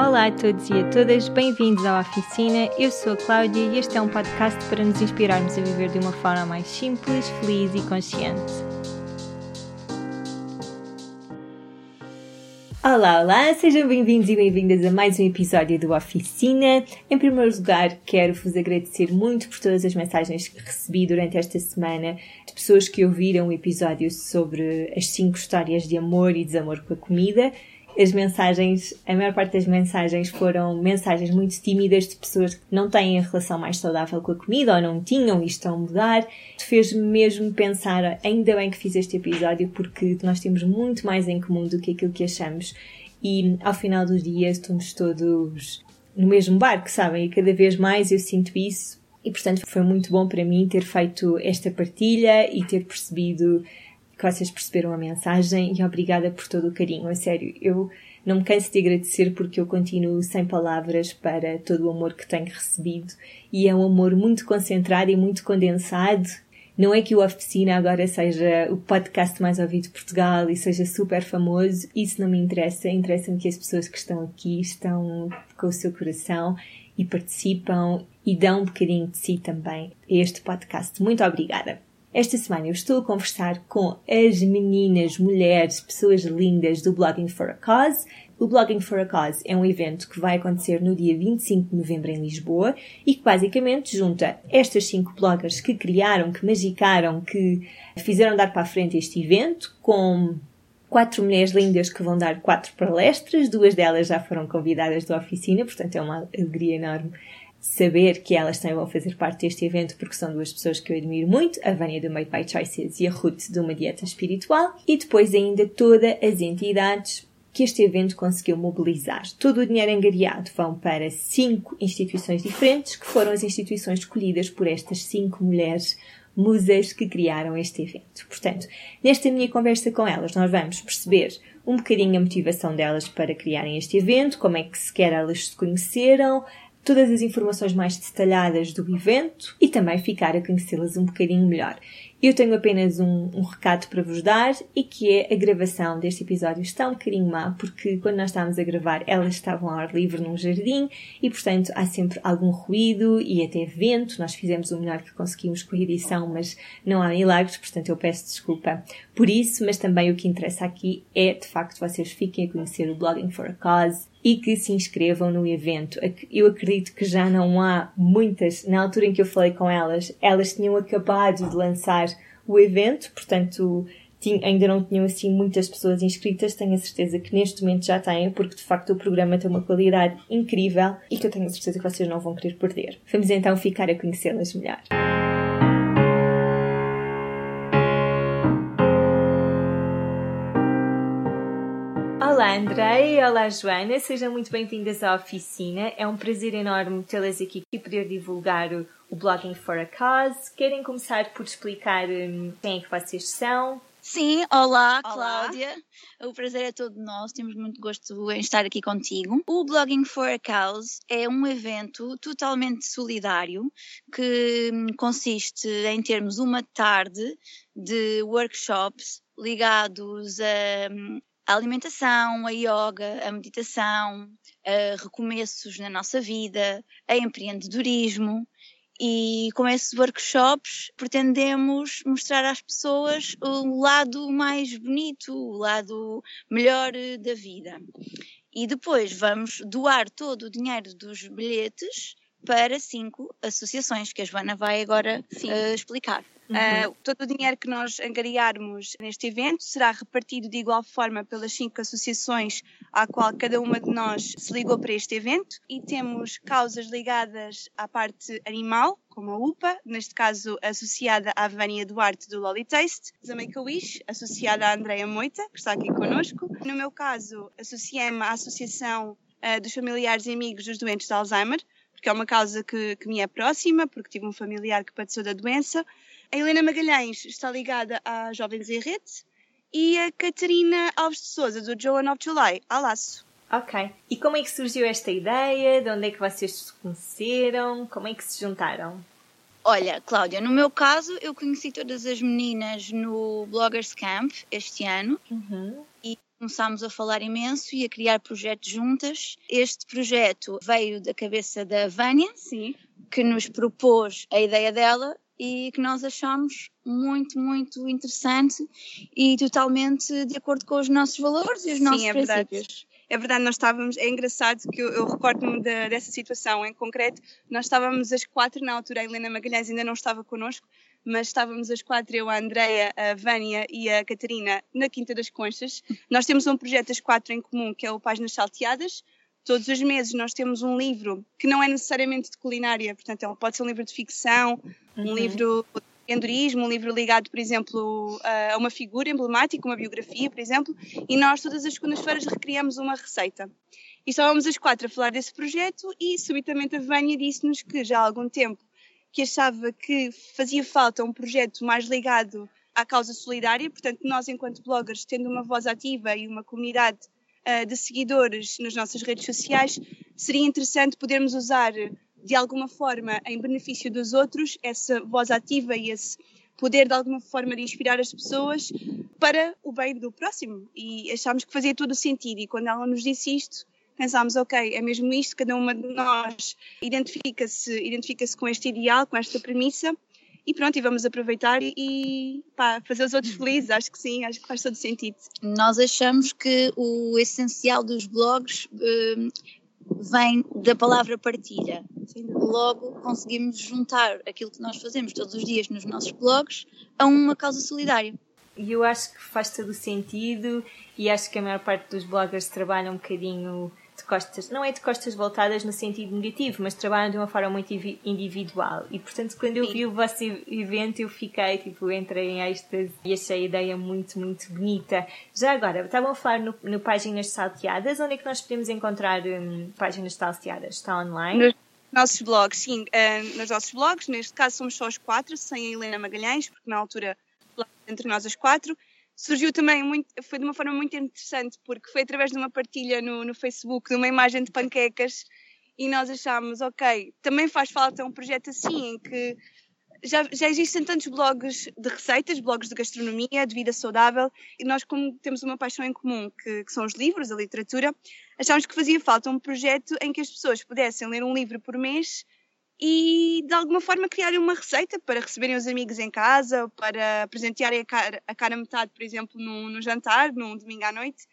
Olá a todos e a todas, bem-vindos à Oficina. Eu sou a Cláudia e este é um podcast para nos inspirarmos a viver de uma forma mais simples, feliz e consciente. Olá, olá, sejam bem-vindos e bem-vindas a mais um episódio do Oficina. Em primeiro lugar, quero vos agradecer muito por todas as mensagens que recebi durante esta semana de pessoas que ouviram o episódio sobre as 5 histórias de amor e desamor com a comida as mensagens, a maior parte das mensagens foram mensagens muito tímidas de pessoas que não têm a relação mais saudável com a comida ou não tinham e estão a mudar. Fez-me mesmo pensar, ainda bem que fiz este episódio porque nós temos muito mais em comum do que aquilo que achamos e ao final do dia estamos todos no mesmo barco, sabem? E cada vez mais eu sinto isso e portanto foi muito bom para mim ter feito esta partilha e ter percebido que vocês perceberam a mensagem e obrigada por todo o carinho. A sério, eu não me canso de agradecer porque eu continuo sem palavras para todo o amor que tenho recebido e é um amor muito concentrado e muito condensado. Não é que o Oficina agora seja o podcast mais ouvido de Portugal e seja super famoso, isso não me interessa. Interessa-me que as pessoas que estão aqui estão com o seu coração e participam e dão um bocadinho de si também a este podcast. Muito obrigada! Esta semana eu estou a conversar com as meninas, mulheres, pessoas lindas do Blogging for a Cause. O Blogging for a Cause é um evento que vai acontecer no dia 25 de novembro em Lisboa e que basicamente junta estas cinco bloggers que criaram, que magicaram, que fizeram dar para a frente este evento com quatro mulheres lindas que vão dar quatro palestras, duas delas já foram convidadas da oficina, portanto é uma alegria enorme saber que elas também vão fazer parte deste evento porque são duas pessoas que eu admiro muito, a Vânia do Made by Choices e a Ruth de uma dieta espiritual, e depois ainda todas as entidades que este evento conseguiu mobilizar. Todo o dinheiro engariado vão para cinco instituições diferentes, que foram as instituições escolhidas por estas cinco mulheres musas que criaram este evento. Portanto, nesta minha conversa com elas, nós vamos perceber um bocadinho a motivação delas para criarem este evento, como é que sequer elas se conheceram, todas as informações mais detalhadas do evento e também ficar a conhecê-las um bocadinho melhor. Eu tenho apenas um, um, recado para vos dar e que é a gravação deste episódio está um bocadinho má porque quando nós estávamos a gravar elas estavam ao ar livre num jardim e portanto há sempre algum ruído e até vento. Nós fizemos o melhor que conseguimos com a edição, mas não há milagres, portanto eu peço desculpa por isso, mas também o que interessa aqui é de facto vocês fiquem a conhecer o Blogging for a Cause e que se inscrevam no evento. Eu acredito que já não há muitas, na altura em que eu falei com elas, elas tinham acabado de lançar o evento, portanto ainda não tinham assim muitas pessoas inscritas, tenho a certeza que neste momento já têm, porque de facto o programa tem uma qualidade incrível e que eu tenho a certeza que vocês não vão querer perder. Vamos então ficar a conhecê-las melhor. Olá Andrei, olá Joana, sejam muito bem-vindas à oficina. É um prazer enorme tê-las aqui e poder divulgar o, Blogging for a Cause. Querem começar por explicar um, quem é que vocês são? Sim, olá, olá, Cláudia. O prazer é todo nosso, temos muito gosto em estar aqui contigo. O Blogging for a Cause é um evento totalmente solidário que hum, consiste em termos uma tarde de workshops ligados a hum, a alimentação, a yoga, a meditação, a recomeços na nossa vida, a empreendedorismo. E com esses workshops pretendemos mostrar às pessoas o lado mais bonito, o lado melhor da vida. E depois vamos doar todo o dinheiro dos bilhetes para cinco associações, que a Joana vai agora uh, explicar. Uhum. Uh, todo o dinheiro que nós angariarmos neste evento será repartido de igual forma pelas cinco associações à qual cada uma de nós se ligou para este evento e temos causas ligadas à parte animal, como a UPA, neste caso associada à Vânia Duarte do Lolly Taste, a Make-A-Wish, associada à Andrea Moita, que está aqui connosco. No meu caso, associei-me à Associação uh, dos Familiares e Amigos dos Doentes de Alzheimer, porque é uma causa que, que me é próxima, porque tive um familiar que padeceu da doença. A Helena Magalhães está ligada à Jovens em Rede e a Catarina Alves de Souza, do Joan of July, à Laço. Ok. E como é que surgiu esta ideia? De onde é que vocês se conheceram? Como é que se juntaram? Olha, Cláudia, no meu caso, eu conheci todas as meninas no Bloggers Camp este ano uhum. e começámos a falar imenso e a criar projetos juntas. Este projeto veio da cabeça da Vânia, Sim. que nos propôs a ideia dela e que nós achamos muito, muito interessante e totalmente de acordo com os nossos valores e os Sim, nossos é verdade. princípios. É verdade, nós estávamos, é engraçado que eu, eu recordo-me de- dessa situação em concreto, nós estávamos as quatro, na altura a Helena Magalhães ainda não estava connosco, mas estávamos as quatro, eu, a Andreia, a Vânia e a Catarina, na Quinta das Conchas. Nós temos um projeto as quatro em comum, que é o Páginas Salteadas. Todos os meses nós temos um livro que não é necessariamente de culinária, portanto, ele pode ser um livro de ficção, um Uhum. livro de empreendedorismo, um livro ligado, por exemplo, a uma figura emblemática, uma biografia, por exemplo, e nós todas as segundas-feiras recriamos uma receita. E estávamos as quatro a falar desse projeto e subitamente a Vânia disse-nos que já há algum tempo que achava que fazia falta um projeto mais ligado à causa solidária, portanto nós enquanto bloggers tendo uma voz ativa e uma comunidade ah, de seguidores nas nossas redes sociais, seria interessante podermos usar de alguma forma em benefício dos outros essa voz ativa e esse poder de alguma forma de inspirar as pessoas para o bem do próximo. E achámos que fazia todo o sentido. E quando ela nos disse isto pensámos, ok, é mesmo isto, cada uma de nós identifica-se identifica com este ideal, com esta premissa e pronto, e vamos aproveitar e, e pá, fazer os outros felizes, acho que sim, acho que faz todo sentido. Nós achamos que o essencial dos blogs hum, vem da palavra partilha. Logo, conseguimos juntar aquilo que nós fazemos todos os dias nos nossos blogs a uma causa solidária. E eu acho que faz todo o sentido e acho que a maior parte dos bloggers trabalham um bocadinho costas, não é de costas voltadas no sentido negativo, mas trabalham de uma forma muito ivi- individual. E portanto, quando eu vi o vosso evento, eu fiquei, tipo, entrei em êxtase e achei a ideia muito, muito bonita. Já agora, estavam a falar no, no Páginas Salteadas, onde é que nós podemos encontrar hum, Páginas Salteadas? Está online? Nos nossos blogs, sim, eh, nos nossos blogs, neste caso somos só os quatro, sem a Helena Magalhães, porque na altura, entre nós as quatro, surgiu também muito, foi de uma forma muito interessante, porque foi através de uma partilha no, no Facebook, de uma imagem de panquecas, e nós achámos, ok, também faz falta um projeto assim, em que já, já existem tantos blogs de receitas, blogs de gastronomia, de vida saudável, e nós, como temos uma paixão em comum, que, que são os livros, a literatura, achámos que fazia falta um projeto em que as pessoas pudessem ler um livro por mês e, de alguma forma, criarem uma receita para receberem os amigos em casa, ou para presentearem a cara, a cara metade, por exemplo, num, num jantar, num domingo à noite.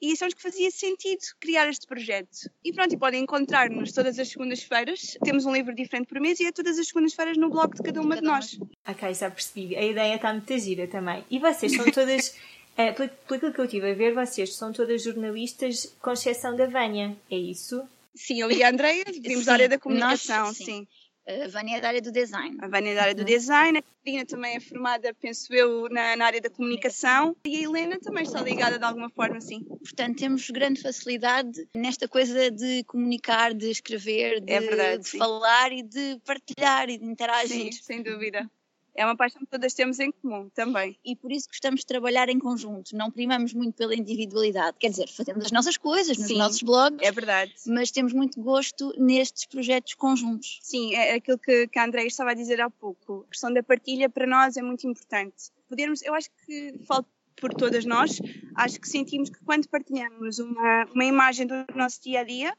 E achámos que fazia sentido criar este projeto. E pronto, e podem encontrar-nos todas as segundas-feiras. Temos um livro diferente por mês e é todas as segundas-feiras no blog de cada uma de nós. Ok, já percebi. A ideia está muito gira também. E vocês são todas, eh, pelo pelo aquilo que eu estive a ver, vocês são todas jornalistas, com exceção da Vânia, é isso? Sim, eu e a Andreia vimos da área da nós, comunicação, sim. sim. A Vânia é da área do design. A Vânia é da área do design, a Catarina também é formada, penso eu, na, na área da comunicação e a Helena também está ligada de alguma forma, sim. Portanto, temos grande facilidade nesta coisa de comunicar, de escrever, de, É verdade, de falar e de partilhar e de interagir. Sim, sem dúvida. É uma paixão que todas temos em comum também. E por isso gostamos de trabalhar em conjunto. Não primamos muito pela individualidade. Quer dizer, fazemos as nossas coisas nos Sim, nossos blogs, É verdade. mas temos muito gosto nestes projetos conjuntos. Sim, é aquilo que, que a Andréia estava a dizer há pouco. A questão da partilha para nós é muito importante. Podermos, eu acho que falo por todas nós, acho que sentimos que quando partilhamos uma, uma imagem do nosso dia a dia,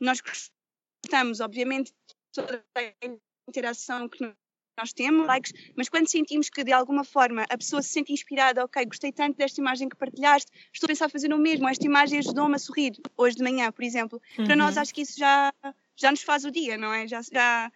nós gostamos, obviamente, toda a interação que nós temos, likes, mas quando sentimos que de alguma forma a pessoa se sente inspirada, ok, gostei tanto desta imagem que partilhaste, estou a pensar fazer o mesmo, esta imagem ajudou-me a sorrir hoje de manhã, por exemplo. Para Uhum. nós acho que isso já, já nos faz o dia, não é? Já, já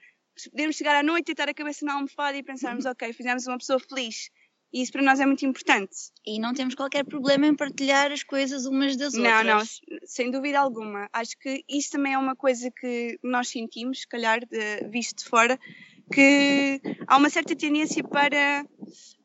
podemos chegar à noite, deitar a cabeça na almofada e pensarmos, ok, fizemos uma pessoa feliz. E isso para nós é muito importante. E não temos qualquer problema em partilhar as coisas umas das Não, outras. não, sem dúvida alguma. Acho que isso também é uma coisa que nós sentimos, se calhar, de, visto de fora, que há uma certa tendência para,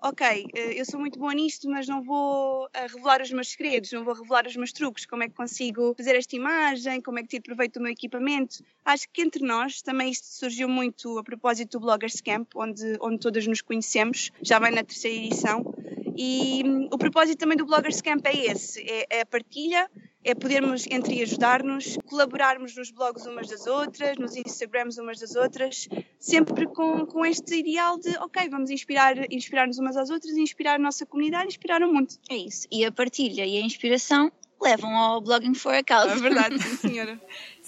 ok, eh, eu sou muito boa nisto, mas não vou eh, revelar os meus segredos, não vou revelar os meus truques, como é que consigo fazer esta imagem, como é que tiro proveito do meu equipamento. Acho que entre nós, também isto surgiu muito a propósito do Bloggers Camp, onde, onde todas nos conhecemos, já vai na terceira edição, e hum, o propósito também do Bloggers Camp é esse, é, é a partilha, é podermos entre ajudar-nos, colaborarmos nos blogs umas das outras, nos Instagrams umas das outras, sempre com, com este ideal de, ok, vamos inspirar, inspirar-nos umas às outras, inspirar a nossa comunidade, inspirar o mundo. É isso. E a partilha e a inspiração levam ao Blogging for a Cause. É verdade, sim, senhora.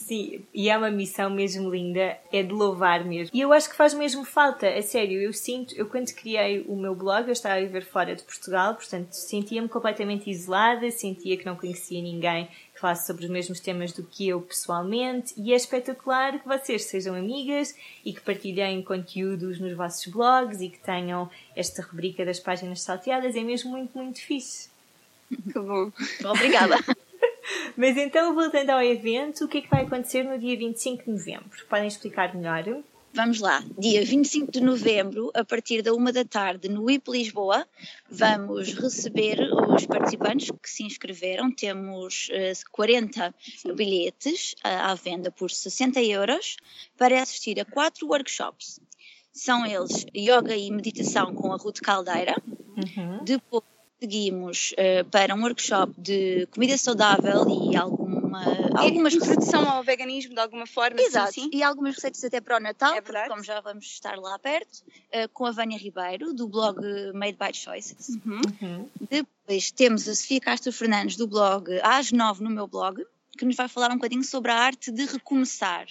Sim, e é uma missão mesmo linda, é de louvar mesmo. E eu acho que faz mesmo falta, a sério, eu sinto, eu quando criei o meu blog, eu estava a viver fora de Portugal, portanto sentia-me completamente isolada, sentia que não conhecia ninguém que falasse sobre os mesmos temas do que eu pessoalmente, e é espetacular que vocês sejam amigas e que partilhem conteúdos nos vossos blogs e que tenham esta rubrica das páginas salteadas, é mesmo muito, muito fixe. Que bom. Obrigada. Mas então, voltando ao evento, o que é que vai acontecer no dia 25 de novembro? Podem explicar melhor? Vamos lá, dia 25 de novembro, a partir da uma da tarde, no IP Lisboa, vamos receber os participantes que se inscreveram. Temos uh, 40 bilhetes uh, à venda por 60 euros para assistir a quatro workshops. São eles Yoga e Meditação com a Ruth Caldeira, Uhum. depois seguimos uh, para um workshop de comida saudável e alguma, algumas Introdução ao veganismo de alguma forma, Exato, sim, sim. e algumas receitas até para o Natal, É porque como já vamos estar lá perto, uh, com a Vânia Ribeiro, do blog Made by Choices. Uhum. Uhum. Depois temos a Sofia Castro Fernandes, do blog Às Nove no meu blog, que nos vai falar um bocadinho sobre a arte de recomeçar.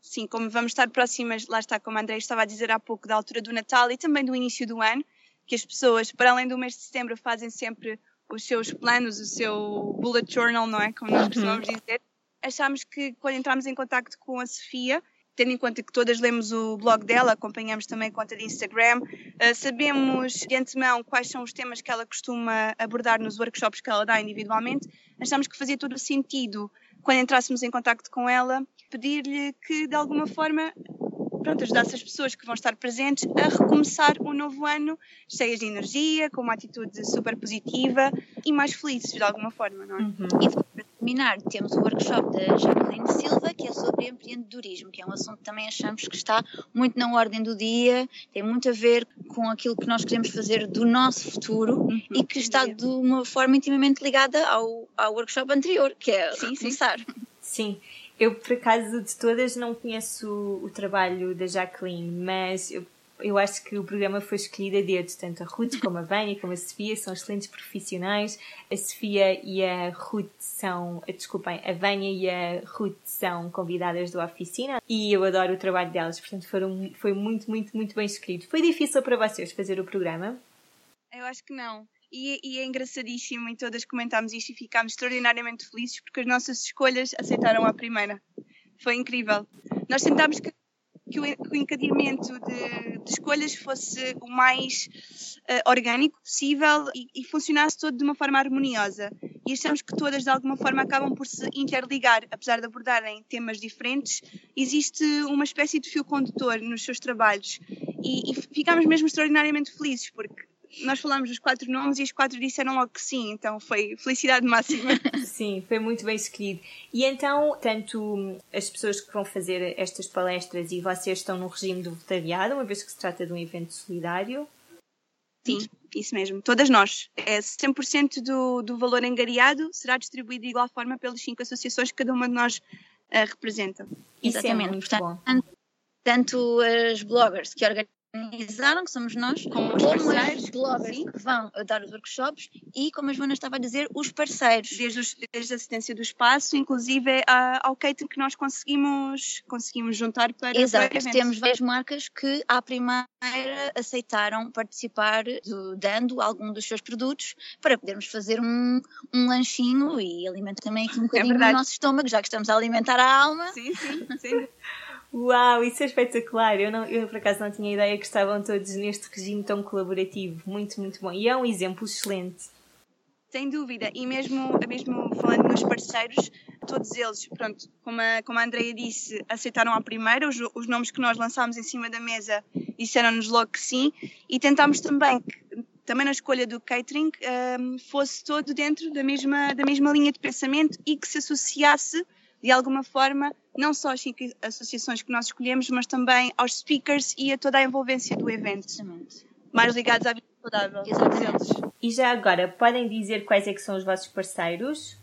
Sim, como vamos estar próximas, lá está, como a André estava a dizer há pouco, da altura do Natal e também do início do ano, que as pessoas, para além do mês de setembro, fazem sempre os seus planos, o seu bullet journal, não é? Como nós costumamos dizer. Achámos que quando entramos em contato com a Sofia, tendo em conta que todas lemos o blog dela, acompanhamos também a conta de Instagram, eh, sabemos de antemão quais são os temas que ela costuma abordar nos workshops que ela dá individualmente, achámos que fazia todo o sentido, quando entrássemos em contacto com ela, pedir-lhe que de alguma forma pronto, ajudasse as pessoas que vão estar presentes a recomeçar o novo ano cheias de energia, com uma atitude super positiva e mais felizes de alguma forma, não é? Uhum. E depois, para terminar, temos o workshop da Jacqueline Silva, que é sobre empreendedorismo, que é um assunto que também achamos que está muito na ordem do dia, tem muito a ver com aquilo que nós queremos fazer do nosso futuro Uhum. e que está de uma forma intimamente ligada ao, ao workshop anterior, que é Sim, sim. começar. Sim, eu por acaso de todas não conheço o, trabalho da Jacqueline, mas eu, eu acho que o programa foi escolhido a dedo. Tanto a Ruth como a Vânia como a Sofia são excelentes profissionais. A Sofia e a Ruth são, desculpem, a Vânia e a Ruth são convidadas da oficina e eu adoro o trabalho delas, portanto foram, foi muito, muito, muito bem escrito. Foi difícil para vocês fazer o programa? Eu acho que não. E, e é engraçadíssimo e todas comentámos isto e ficámos extraordinariamente felizes porque as nossas escolhas aceitaram a primeira. Foi incrível. Nós tentámos que, que o, que o encadeamento de, de escolhas fosse o mais eh, orgânico possível e, e funcionasse todo de uma forma harmoniosa. E achamos que todas de alguma forma acabam por se interligar, apesar de abordarem temas diferentes, existe uma espécie de fio condutor nos seus trabalhos. E, e ficámos mesmo extraordinariamente felizes porque nós falámos os quatro nomes e os quatro disseram logo que sim, então foi felicidade máxima. Sim, foi muito bem escolhido. E então, tanto hum, as pessoas que vão fazer estas palestras e vocês estão no regime de voluntariado, uma vez que se trata de um evento solidário. Sim, isso mesmo. Todas nós. É 100% do, do valor angariado será distribuído de igual forma pelas cinco associações que cada uma de nós eh, representa. Isso Exatamente, é muito portanto, bom. Tanto as bloggers que organizaram, que somos nós, Como os parceiros, que vão dar os workshops e, como a Joana estava a dizer, os parceiros. Desde, os- desde a assistência do espaço, inclusive a- ao catering que nós conseguimos, conseguimos juntar para, para Exato, evento. temos várias marcas que à primeira aceitaram participar do- dando algum dos seus produtos para podermos fazer um, um lanchinho e alimentar também aqui um bocadinho o verdade. nosso estômago, já que estamos a alimentar a alma. Sim, sim, sim. Uau, isso é espetacular! Eu, não, eu por acaso não tinha ideia que estavam todos neste regime tão colaborativo. Muito, muito bom. E é um exemplo excelente. Sem dúvida, e mesmo, mesmo falando nos parceiros, todos eles, pronto, como a, como a Andrea disse, aceitaram à primeira, os, os nomes que nós lançámos em cima da mesa disseram-nos logo que sim, e tentámos também que, também na escolha do catering, hum, fosse todo dentro da mesma, da mesma linha de pensamento e que se associasse de alguma forma, não só às cinco associações que nós escolhemos, mas também aos speakers e a toda a envolvência do evento, Exatamente. mais ligados à vida saudável. Exatamente. todos eles. E já agora, podem dizer quais é que são os vossos parceiros?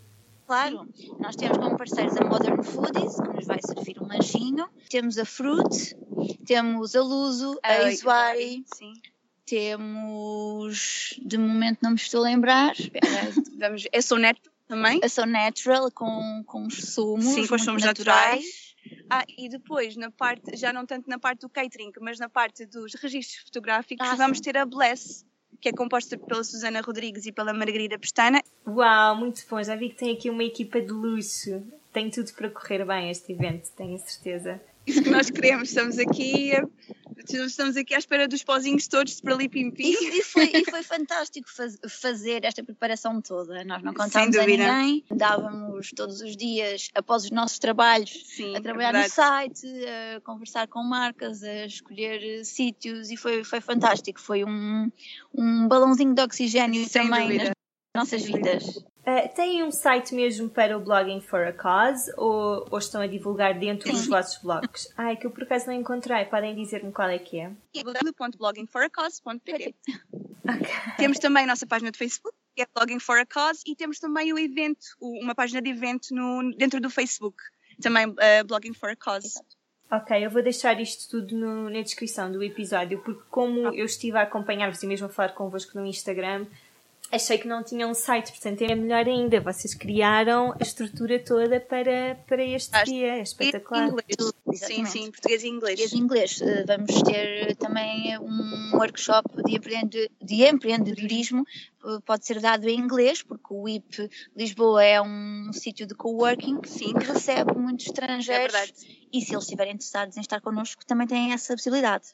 Claro, nós temos como parceiros a Modern Foodies, que nos vai servir um lanchinho. Temos a Fruit, temos a Luso, a Ah, Isuari, Sim. temos. De momento não me estou a lembrar. Vamos, é Soneto. Também. A So Natural com, com os sumos. Sim, com os muito sumos naturais. Ah, e depois, na parte, já não tanto na parte do catering, mas na parte dos registros fotográficos, Ah, vamos sim. ter a Bless, que é composta pela Susana Rodrigues e pela Margarida Pestana. Uau, muito bom. Já vi que tem aqui uma equipa de luxo. Tem tudo para correr bem este evento, tenho a certeza. Isso que nós queremos. Estamos aqui, eh, estamos aqui à espera dos pozinhos todos para ali pim pim. E, e foi, e foi fantástico faz- fazer esta preparação toda. Nós não contávamos a ninguém, dávamos todos os dias, após os nossos trabalhos, Sim, a trabalhar é no site, a conversar com marcas, a escolher eh, sítios e foi, foi fantástico. Foi um, um balãozinho de oxigênio Sem também dúvida. Nas nossas Sem dúvida. vidas. Uh, têm um site mesmo para o Blogging for a Cause ou, ou estão a divulgar dentro dos vossos blogs? Ah, é que eu por acaso não encontrei. Podem dizer-me qual é que é? www.bloggingforacause.pt Temos também a nossa página de Facebook, que é Blogging for a Cause, e temos também o evento, uma página de evento no, dentro do Facebook, também eh, Blogging for a Cause. Ok, eu vou deixar isto tudo no- na descrição do episódio, porque como eu estive a acompanhar-vos e mesmo a falar convosco no Instagram, achei que não tinham um site, portanto é melhor ainda. Vocês criaram a estrutura toda para, para este Acho dia, é espetacular. Inglês. Sim, Exatamente. sim, português e inglês. Português e inglês. Eh, Vamos ter também um workshop de, empreende- de empreendedorismo, eh, pode ser dado em inglês, porque o IP Lisboa é um sítio de coworking Sim, que recebe muitos é estrangeiros verdade. e se eles estiverem interessados em estar connosco também têm essa possibilidade.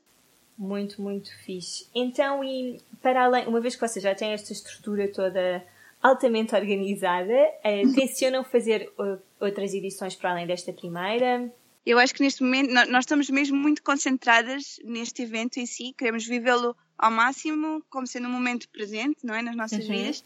Muito, muito fixe. Então, e para além, uma vez que vocês já têm esta estrutura toda altamente organizada, eh, tencionam fazer outras edições para além desta primeira? Eu acho que neste momento nó- nós estamos mesmo muito concentradas neste evento em si, queremos vivê-lo ao máximo, como sendo um momento presente, não é, nas nossas Uhum. vidas.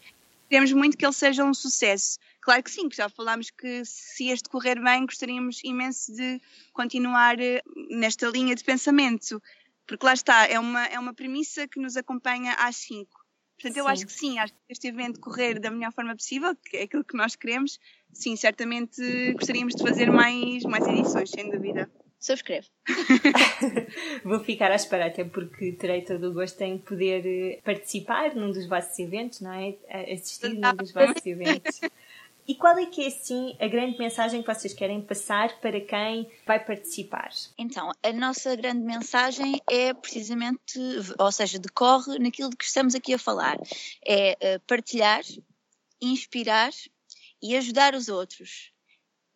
Queremos muito que ele seja um sucesso. Claro que sim, que já falámos que se este correr bem, gostaríamos imenso de continuar eh, nesta linha de pensamento, porque lá está, é uma, é uma premissa que nos acompanha às 5. Portanto, eu Sim. acho que sim, acho que este evento correr da melhor forma possível, que é aquilo que nós queremos, sim, certamente gostaríamos de fazer mais, mais edições, sem dúvida. Subscreve. Vou ficar à espera, até porque terei todo o gosto em poder eh, participar num dos vossos eventos, não é? Assistir num dos vossos eventos. E qual é que é, assim, a grande mensagem que vocês querem passar para quem vai participar? Então, a nossa grande mensagem é precisamente, ou seja, decorre naquilo de que estamos aqui a falar. É eh, partilhar, inspirar e ajudar os outros.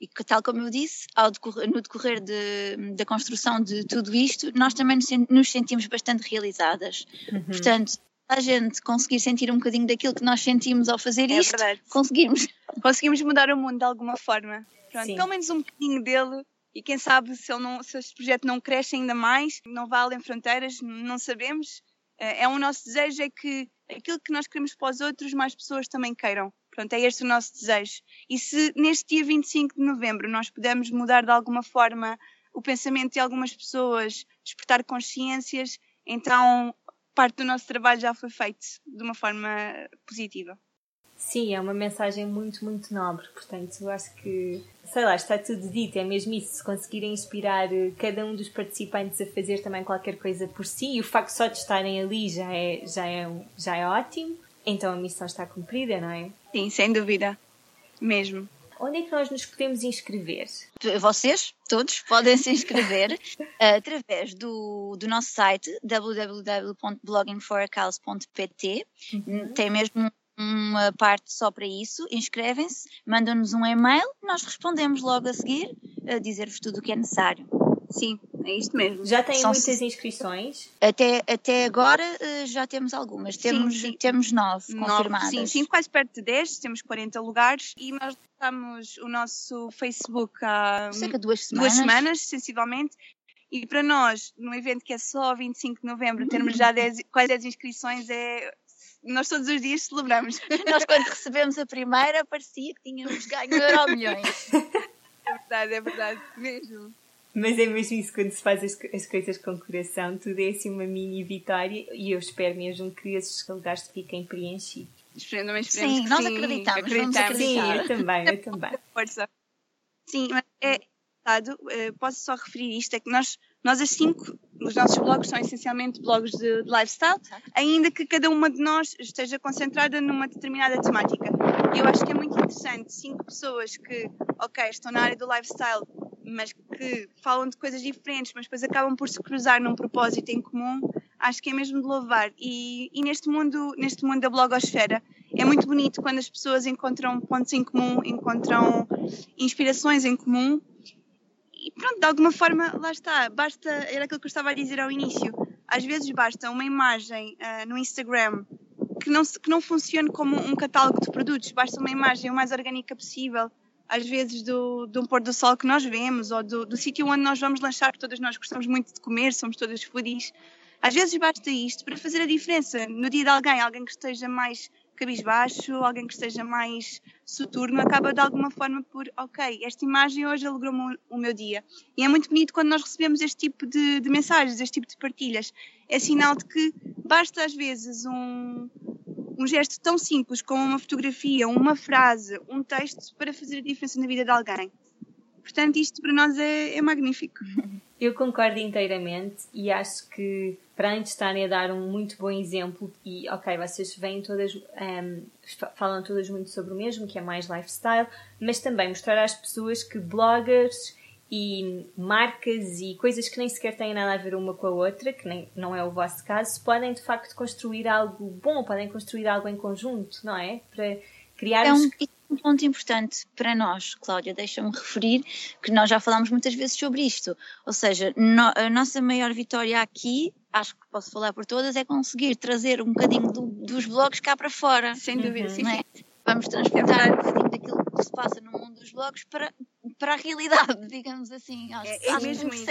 E que, tal como eu disse, decorrer- no decorrer de- da construção de tudo isto, nós também nos, sen- nos sentimos bastante realizadas. Portanto, se a gente conseguir sentir um bocadinho daquilo que nós sentimos ao fazer É isto, verdade. conseguimos. Conseguimos mudar o mundo de alguma forma. Pronto, Sim. pelo menos um bocadinho dele. E quem sabe se, ele não, se este projeto não cresce ainda mais, não vai além fronteiras, não sabemos. Eh, É o nosso desejo é que aquilo que nós queremos para os outros, mais pessoas também queiram. Pronto, é este o nosso desejo. E se neste dia 25 de novembro nós pudermos mudar de alguma forma o pensamento de algumas pessoas, despertar consciências, então parte do nosso trabalho já foi feito de uma forma positiva. Sim, é uma mensagem muito, muito nobre. Portanto, eu acho que, sei lá, está tudo dito. É mesmo isso. Se conseguirem inspirar eh, cada um dos participantes a fazer também qualquer coisa por si, e o facto só de estarem ali já é, já é, já é ótimo. Então a missão está cumprida, não é? Sim, sem dúvida. Mesmo. Onde é que nós nos podemos inscrever? Vocês, todos, podem se inscrever eh, através do, do nosso site www.bloggingforacause.pt. Tem mesmo uma parte só para isso. Inscrevem-se, mandam-nos um e-mail, nós respondemos logo a seguir a dizer-vos tudo o que é necessário. Sim, é isto mesmo. Já têm São- muitas inscrições? Até, até agora eh, já temos algumas, temos, sim. temos nove Nove, confirmadas. Sim, sim, quase perto de 10, temos 40 lugares e nós lançamos o nosso Facebook há Cerca de duas semanas. duas semanas, sensivelmente. E para nós, num evento que é só 25 de novembro, termos já 10, quase 10 inscrições é. Nós todos os dias celebramos. Nós, quando recebemos a primeira, parecia que tínhamos ganho euro milhões. É verdade, é verdade, mesmo. Mas é mesmo isso, quando se faz as, as coisas com coração, tudo é assim uma mini vitória e eu espero mesmo que esses lugares fiquem preenchidos. Sim, nós sim, acreditamos, vamos Sim, acreditar. eu também, eu também. força. Sim, mas é verdade, eh, posso só referir isto, é que nós Nós as cinco, os nossos blogs são essencialmente blogs de, de lifestyle, ainda que cada uma de nós esteja concentrada numa determinada temática. E eu acho que é muito interessante cinco pessoas que, ok, estão na área do lifestyle, mas que falam de coisas diferentes, mas depois acabam por se cruzar num propósito em comum, acho que é mesmo de louvar. E, e neste mundo, neste mundo da blogosfera, é muito bonito quando as pessoas encontram pontos em comum, encontram inspirações em comum. E pronto, de alguma forma, lá está, basta, era aquilo que eu estava a dizer ao início, às vezes basta uma imagem uh, no Instagram que não, que não funcione como um catálogo de produtos, basta uma imagem o mais orgânica possível, às vezes do, do pôr do sol que nós vemos, ou do, do sítio onde nós vamos lanchar, porque todas nós gostamos muito de comer, somos todas foodies, às vezes basta isto para fazer a diferença no dia de alguém, alguém que esteja mais cabisbaixo, alguém que esteja mais soturno, acaba de alguma forma por, ok, esta imagem hoje alegrou-me o meu dia. E é muito bonito quando nós recebemos este tipo de, de, mensagens, este tipo de partilhas. É sinal de que basta às vezes um, um gesto tão simples como uma fotografia, uma frase, um texto para fazer a diferença na vida de alguém. Portanto, isto para nós é, é magnífico. Eu concordo inteiramente e acho que para antes estarem a dar um muito bom exemplo e ok, vocês vêm todas, um, falam todas muito sobre o mesmo, que é mais lifestyle, mas também mostrar às pessoas que bloggers e marcas e coisas que nem sequer têm nada a ver uma com a outra, que nem, não é o vosso caso, podem de facto construir algo bom, podem construir algo em conjunto, não é? Para criarmos... É um um ponto importante para nós, Cláudia, deixa-me referir que nós já falámos muitas vezes sobre isto. Ou seja, no, a nossa maior vitória aqui, acho que posso falar por todas, é conseguir trazer um bocadinho do, dos blogs cá para fora. Sem dúvida, uhum. sim. É? Vamos transportar é um bocadinho daquilo que se passa no mundo dos blogs para, para a realidade, digamos assim. Acho, é, é acho mesmo isso.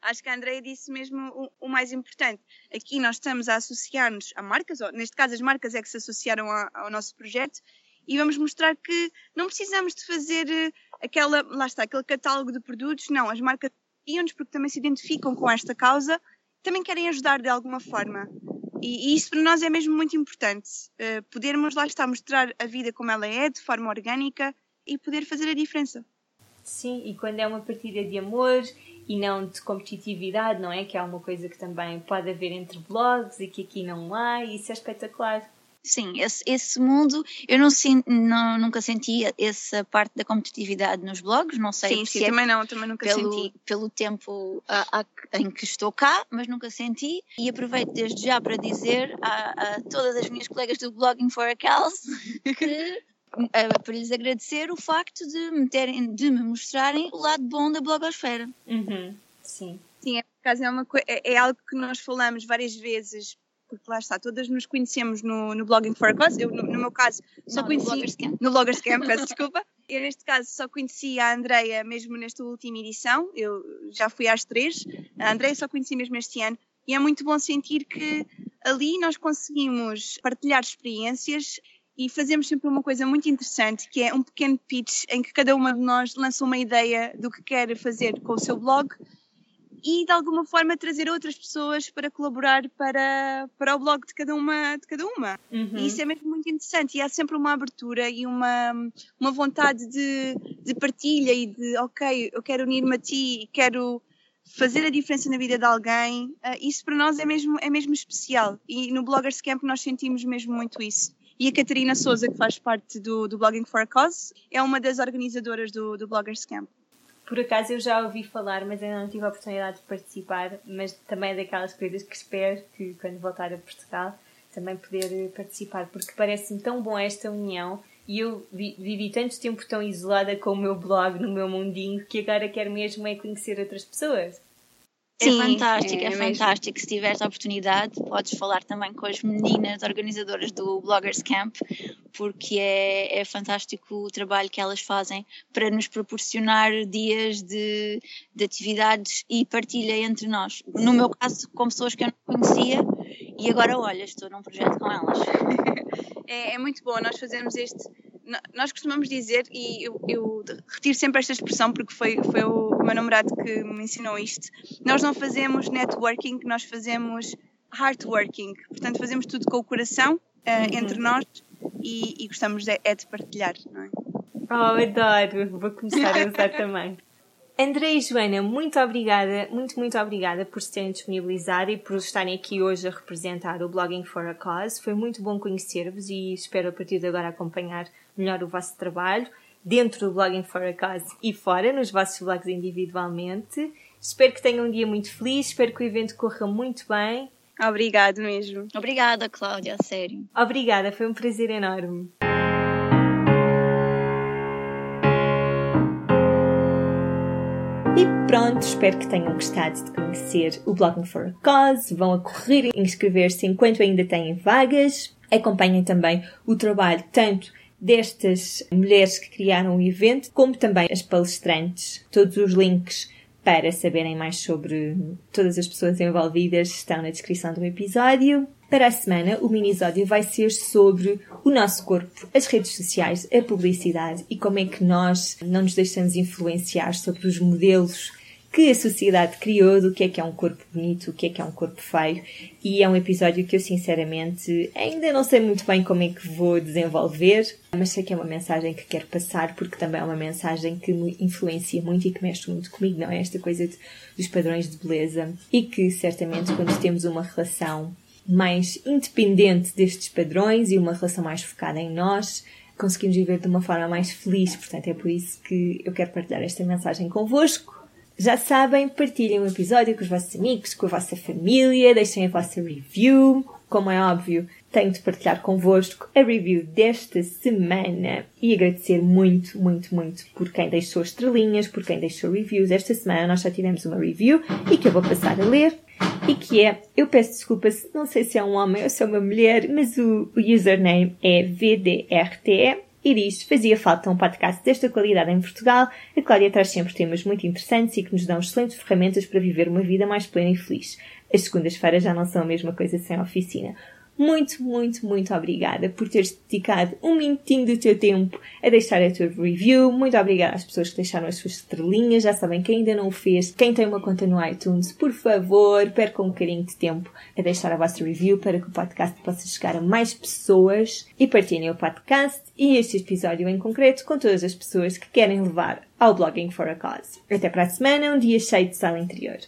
Acho que a Andrea disse mesmo o, o, mais importante. Aqui nós estamos a associar-nos a marcas, ou neste caso as marcas é que se associaram a, ao nosso projeto, e vamos mostrar que não precisamos de fazer eh, aquela, lá está, aquele catálogo de produtos, não, as marcas nos porque também se identificam com esta causa, também querem ajudar de alguma forma. E, e isso para nós é mesmo muito importante, uh, podermos lá estar mostrar a vida como ela é, de forma orgânica e poder fazer a diferença. Sim, e quando é uma partilha de amor e não de competitividade, não é? Que é uma coisa que também pode haver entre blogs e que aqui não há, e isso é espetacular. Sim, esse, esse mundo, eu não, não, nunca senti essa parte da competitividade nos blogs, não sei sim, se sim, é também não, também nunca pelo, senti. Pelo tempo a, a, em que estou cá, mas nunca senti e aproveito desde já para dizer a, a todas as minhas colegas do Blogging for a Cause que para lhes agradecer o facto de me, terem, de me mostrarem o lado bom da blogosfera. Uhum, sim. Sim, é, é, uma, é, é algo que nós falamos várias vezes porque lá está, todas nos conhecemos no, no Blogging for a Cause. Eu, no, no meu caso, só Não, conheci. No Bloggers Camp. No Bloggers Camp, peço desculpa. Eu, neste caso, só conheci a Andreia mesmo nesta última edição. Eu já fui às três. A Andreia só conheci mesmo este ano. E é muito bom sentir que ali nós conseguimos partilhar experiências e fazemos sempre uma coisa muito interessante, que é um pequeno pitch em que cada uma de nós lança uma ideia do que quer fazer com o seu blog e de alguma forma trazer outras pessoas para colaborar para, para o blog de cada uma. De cada uma. Uhum. E isso é mesmo muito interessante e há sempre uma abertura e uma, uma vontade de, de partilha e de, ok, eu quero unir-me a ti e quero fazer a diferença na vida de alguém. Uh, isso para nós é mesmo, é mesmo especial e no Bloggers Camp nós sentimos mesmo muito isso. E a Catarina Souza, que faz parte do, do Blogging for a Cause, é uma das organizadoras do, do Bloggers Camp. Por acaso eu já ouvi falar, mas ainda não tive a oportunidade de participar, mas também é daquelas coisas que espero que quando voltar a Portugal também poder participar, porque parece-me tão bom esta união e eu vivi tanto tempo tão isolada com o meu blog no meu mundinho que agora quero mesmo é conhecer outras pessoas. É Sim, fantástico, é, é fantástico. Se tiveres a oportunidade, podes falar também com as meninas organizadoras do Bloggers Camp, porque é, é fantástico o trabalho que elas fazem para nos proporcionar dias de, de atividades e partilha entre nós. No meu caso, com pessoas que eu não conhecia, e agora, olha, estou num projeto com elas. é, é muito bom nós fazermos este nós costumamos dizer, e eu, eu, retiro sempre esta expressão porque foi, foi o meu namorado que me ensinou isto, nós não fazemos networking, nós fazemos heartworking, portanto fazemos tudo com o coração uh, entre nós e, e gostamos de, é de partilhar, não é? Oh, adoro, vou começar a usar também. André e Joana, muito obrigada, muito, muito obrigada por se terem disponibilizado e por estarem aqui hoje a representar o Blogging for a Cause. Foi muito bom conhecer-vos e espero a partir de agora acompanhar melhor o vosso trabalho dentro do Blogging for a Cause e fora, nos vossos blogs individualmente. Espero que tenham um dia muito feliz, espero que o evento corra muito bem. Obrigado mesmo. Obrigada, Cláudia, a sério. Obrigada, foi um prazer enorme. E pronto, espero que tenham gostado de conhecer o Blogging for a Cause. Vão a correr e inscrever-se enquanto ainda têm vagas. Acompanhem também o trabalho tanto destas mulheres que criaram o evento, como também as palestrantes. Todos os links para saberem mais sobre todas as pessoas envolvidas estão na descrição do episódio. Para a semana, o minisódio vai ser sobre o nosso corpo, as redes sociais, a publicidade e como é que nós não nos deixamos influenciar sobre os modelos que a sociedade criou do que é que é um corpo bonito, o que é que é um corpo feio. E é um episódio que eu sinceramente ainda não sei muito bem como é que vou desenvolver, mas sei que é uma mensagem que quero passar porque também é uma mensagem que me influencia muito e que mexe muito comigo, não é? Esta coisa de, dos padrões de beleza e que certamente quando temos uma relação mais independente destes padrões e uma relação mais focada em nós, conseguimos viver de uma forma mais feliz. Portanto, é por isso que eu quero partilhar esta mensagem convosco. Já sabem, partilhem o episódio com os vossos amigos, com a vossa família, deixem a vossa review. Como é óbvio, tenho de partilhar convosco a review desta semana e agradecer muito, muito, muito por quem deixou estrelinhas, por quem deixou reviews. Esta semana nós já tivemos uma review e que eu vou passar a ler e que é, eu peço desculpas, não sei se é um homem ou se é uma mulher, mas o, o username é VDRTE e diz fazia falta um podcast desta qualidade em Portugal. A Cláudia traz sempre temas muito interessantes e que nos dão excelentes ferramentas para viver uma vida mais plena e feliz. As segundas-feiras já não são a mesma coisa sem oficina muito, muito, muito obrigada por teres dedicado um minutinho do teu tempo a deixar a tua review. Muito obrigada às pessoas que deixaram as suas estrelinhas. Já sabem, quem ainda não o fez, quem tem uma conta no iTunes, por favor, percam um bocadinho de tempo a deixar a vossa review para que o podcast possa chegar a mais pessoas e partilhem o podcast e este episódio em concreto com todas as pessoas que querem levar ao Blogging for a Cause. Até para a semana, um dia cheio de sala interior.